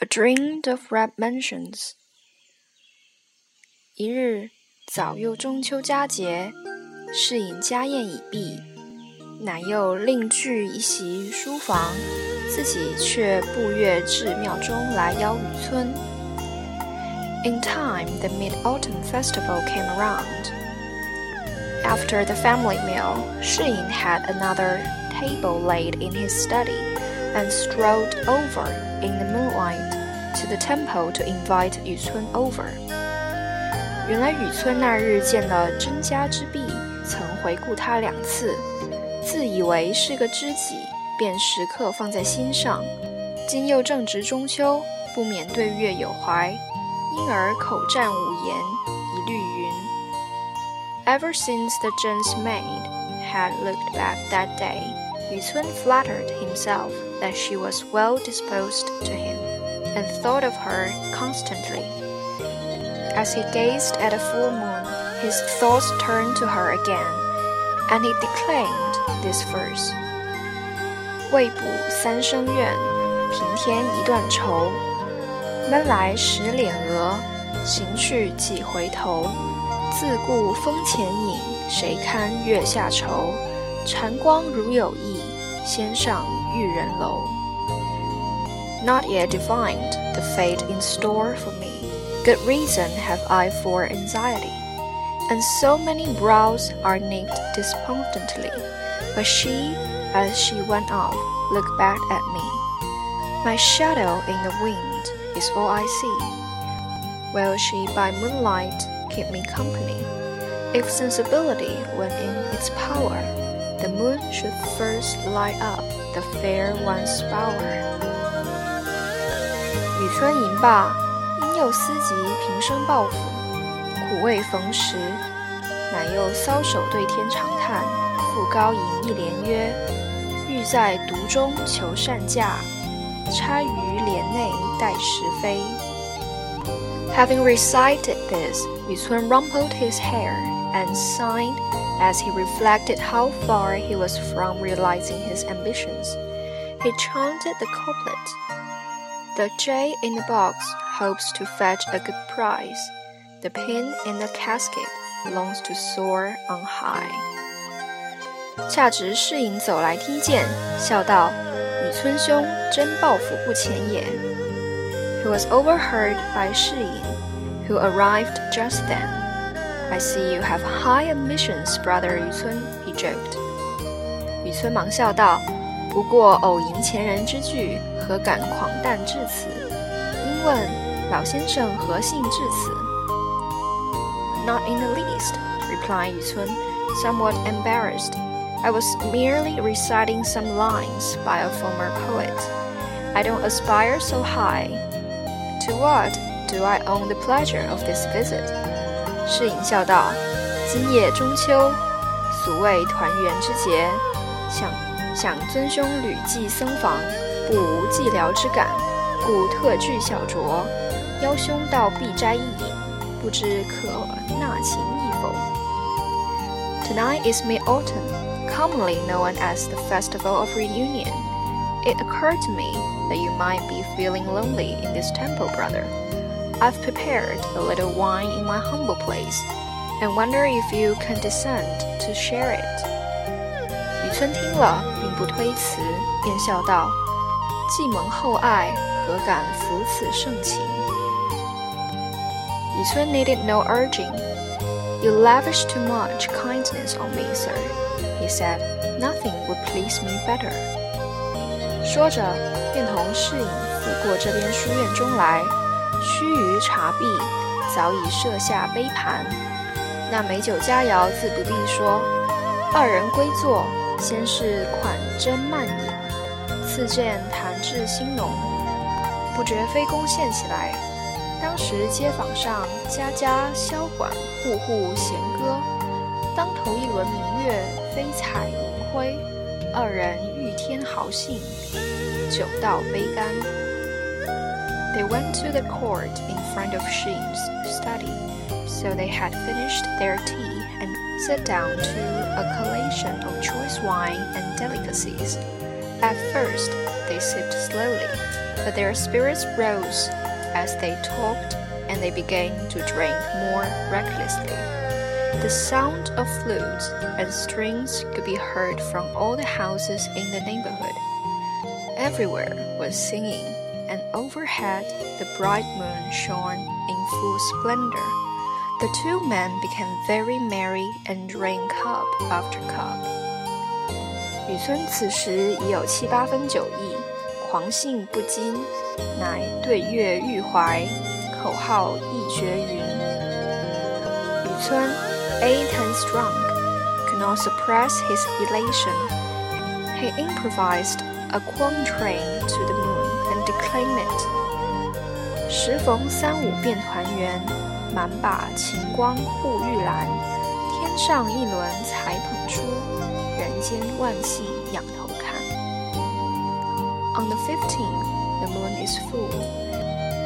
A dream of red mansions。一日早又中秋佳节，侍饮家宴已毕，乃又另具一席书房，自己却步月至庙中来邀雨村。In time, the Mid-Autumn Festival came around. After the family meal, Shiyin had another table laid in his study and strolled over in the moonlight to the temple to invite Yu 雨村 over。原来雨村那日见了甄家之婢，曾回顾他两次，自以为是个知己，便时刻放在心上。今又正值中秋，不免对月有怀，因而口占五言，一律云。Ever since the Zhen's maid had looked back that day, Yu Cun flattered himself that she was well disposed to him, and thought of her constantly. As he gazed at the full moon, his thoughts turned to her again, and he declaimed this verse: 未卜三生愿，平添一段愁。闷来十脸额，行去几回头。自顾风前影，谁堪月下愁？禅光如有意，先上 玉人楼。Not yet divined the fate in store for me. Good reason have I for anxiety, and so many brows are knit despondently. But she, as she went off, looked back at me. My shadow in the wind is all I see. Will she by moonlight keep me company? If sensibility were in its power, the moon should first light up the fair one's power 雨村吟罢。因又思及平生抱负，苦未逢时，乃又搔首对天长叹，复高吟一联曰：“欲在独中求善价，钗于帘内待时飞。” Having recited this, Yu Cun rumpled his hair and sighed as he reflected how far he was from realizing his ambitions. He chanted the couplet: "The jay in the box hopes to fetch a good prize. The pin in the casket longs to soar on high. 恰值侍隐走来听见，笑道：“雨村兄真抱负不浅也。” He was overheard by 侍隐 who arrived just then. I see you have high ambitions, brother Yu he joked. 雨村忙笑道：“不过偶吟前人之句，何敢狂诞至此？”因问老先生何幸至此？Not in the least, replied Yu Cun, somewhat embarrassed. I was merely reciting some lines by a former poet. I don't aspire so high. To what do I own the pleasure of this visit? 侍隐笑道：“今夜中秋，俗谓团圆之节，想想尊兄屡寄僧房，不无寂寥之感，故特具小酌。”邀兄到碧斋一饮，不知可纳情意否？Tonight is Mid-Autumn, commonly known as the Festival of Reunion. It occurred to me that you might be feeling lonely in this temple, brother. I've prepared a little wine in my humble place, and wonder if you can descend to share it. 雨村听了，并不推辞，便笑道：“既蒙厚爱，何敢负此盛情？” Yusuf needed no urging. You lavish too much kindness on me, sir. He said, Nothing would please me better. 说着，便同侍影抚过这边书院中来。 须臾茶毕，早已设下杯盘。那美酒佳肴自不必说。二人归坐，先是款斟慢饮，次见谈至兴浓，不觉飞弓献起来。当时街坊上家家箫管，户户弦歌。当头一轮明月，飞彩银辉。二人欲添豪兴，酒到杯干。They went to the court in front of Shin's study, so they had finished their tea and sat down to a collation of choice wine and delicacies. At first, they sipped slowly, but their spirits rose as they talked and they began to drink more recklessly. The sound of flutes and strings could be heard from all the houses in the neighborhood. Everywhere was singing, overhead the bright moon shone in full splendor. The two men became very merry and drank cup after cup. 雨村此时已有七八分酒意，狂兴不禁，乃对月欲怀，口号一绝云。雨村 ate and drunk, could not suppress his elation. He improvised a quatrain to the moon and declaimed it. 时逢三五便团圆，满把晴光护玉兰。天上一轮才捧出，人间万幸仰头看。On the fifteenth, the moon is full,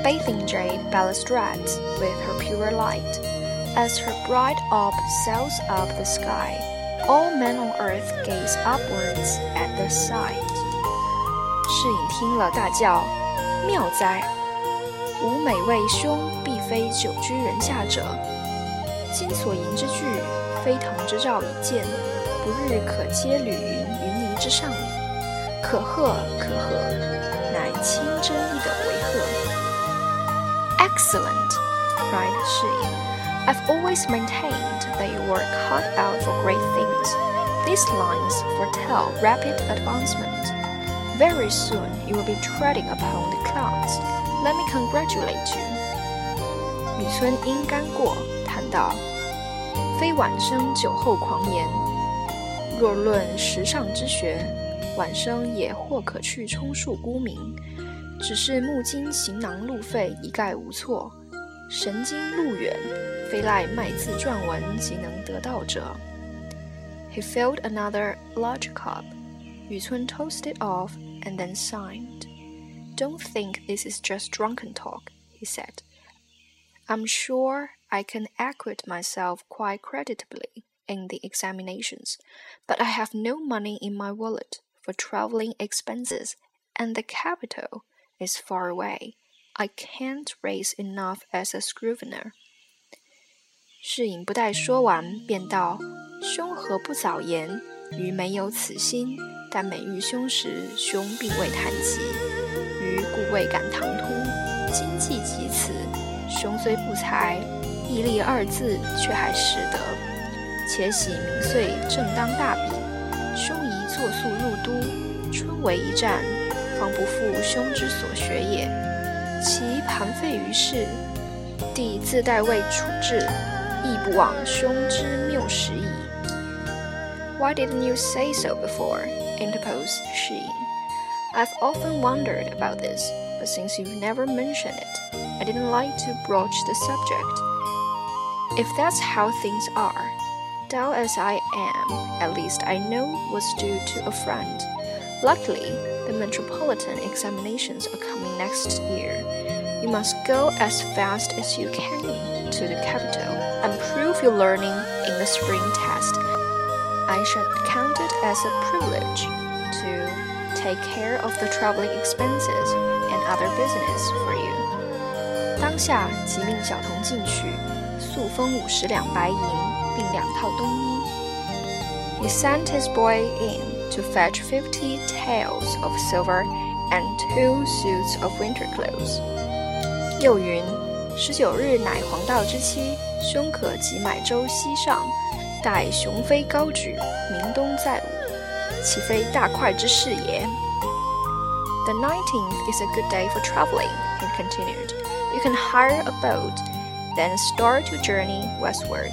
bathing jade balustrades with her pure light. As her bright orb sails up the sky, all men on earth gaze upwards at the sight. 世隐听了大叫：“妙哉！吾每为兄必非久居人下者。今所吟之句，非同之兆已见，不日可接履云云泥之上矣。可贺可贺，乃清真一斗为贺。”Excellent! cried 世隐。I've always maintained that you were cut out for great things. These lines foretell rapid advancement. Very soon you will be treading upon the clouds. Let me congratulate you. 雨村因干过谈到：“非晚生酒后狂言，若论时尚之学，晚生也或可去充数沽名。只是目今行囊路费一概无措，神京路远，非赖卖字撰文即能得到者。” He filled another large cup. Yu Cun tossed it off and then signed. Don't think this is just drunken talk, he said. I'm sure I can acquit myself quite creditably in the examinations, but I have no money in my wallet for traveling expenses, and the capital is far away. I can't raise enough as a scrivener. 士隐不待说完，便道：“兄何不早言？余没有此心，但每遇兄时，兄并未谈及，余故未敢唐突。今既及此，兄虽不才，毅力二字却还识得。且喜明岁正当大比，兄宜作速入都，春为一战，方不负兄之所学也。”其盘废于世，弟自代为处置，亦不枉兄之谬识矣。Why didn't you say so before? Interposed she. I've often wondered about this, but since you've never mentioned it, I didn't like to broach the subject. If that's how things are, dull as I am, at least I know what's due to a friend. Luckily, the metropolitan examinations are coming next year. You must go as fast as you can to the capital and prove your learning in the spring test. I should count it as a privilege to take care of the traveling expenses and other business for you. 当下即命小童进去，速封五十两白银，并两套冬衣。He sent his boy in to fetch fifty taels of silver and two suits of winter clothes. 又云：十九日乃黄道之期，兄可即买舟西上， 待雄飞高举，明冬再舞，岂非大快之事也？The nineteenth is a good day for traveling, he continued. You can hire a boat, then start your journey westward.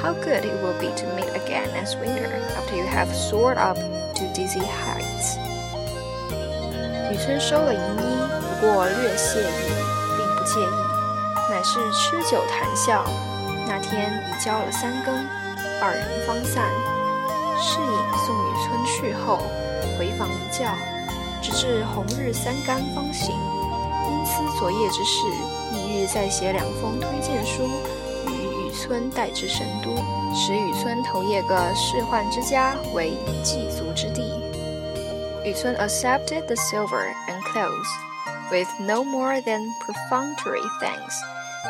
How good it will be to meet again next winter after you have soared up to dizzy heights. 雨村收了银衣，不过略谢意，并不介意，乃是吃酒谈笑。那天已交了三更， 二人方散。侍隐送雨村去后，回房一觉，直至红日三竿方醒。因思昨夜之事，翌日再写两封推荐书。与雨村带至神都，使雨村投谒个仕宦之家为祭足之地。雨村 accepted the silver and clothes, with no more than perfunctory thanks,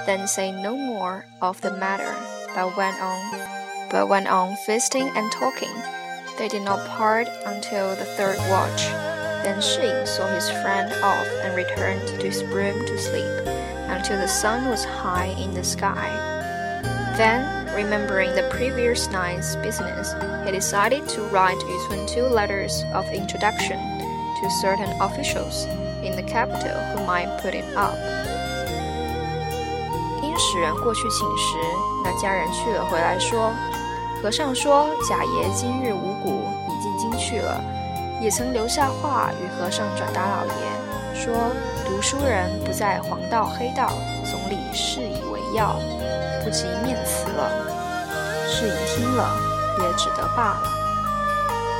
then say no more of the matter, but went on, but went on feasting and talking. They did not part until the third watch. Then Shih saw his friend off and returned to his room to sleep until the sun was high in the sky. Then, remembering the previous night's business, he decided to write Yucun two letters of introduction to certain officials in the capital who might put him up. 因使人过去请时，那家人去了回来说。和尚说，贾爷今日五谷已进京去了，也曾留下话与和尚转达老爷，说读书人不在黄道黑道，总理视以为要，不及面辞了。”世隐听了，也只得罢了。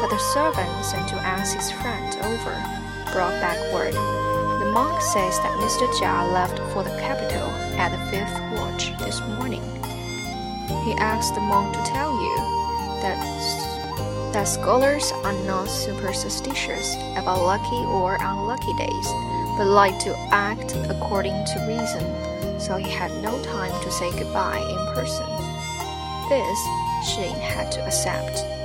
But the servant sent to ask his friend over brought back word. The monk says that Mr. Jia left for the capital at the fifth watch this morning. He asked the monk to tell you that that scholars are not superstitious about lucky or unlucky days, but like to act according to reason, so he had no time to say goodbye in person. This Shi had to accept.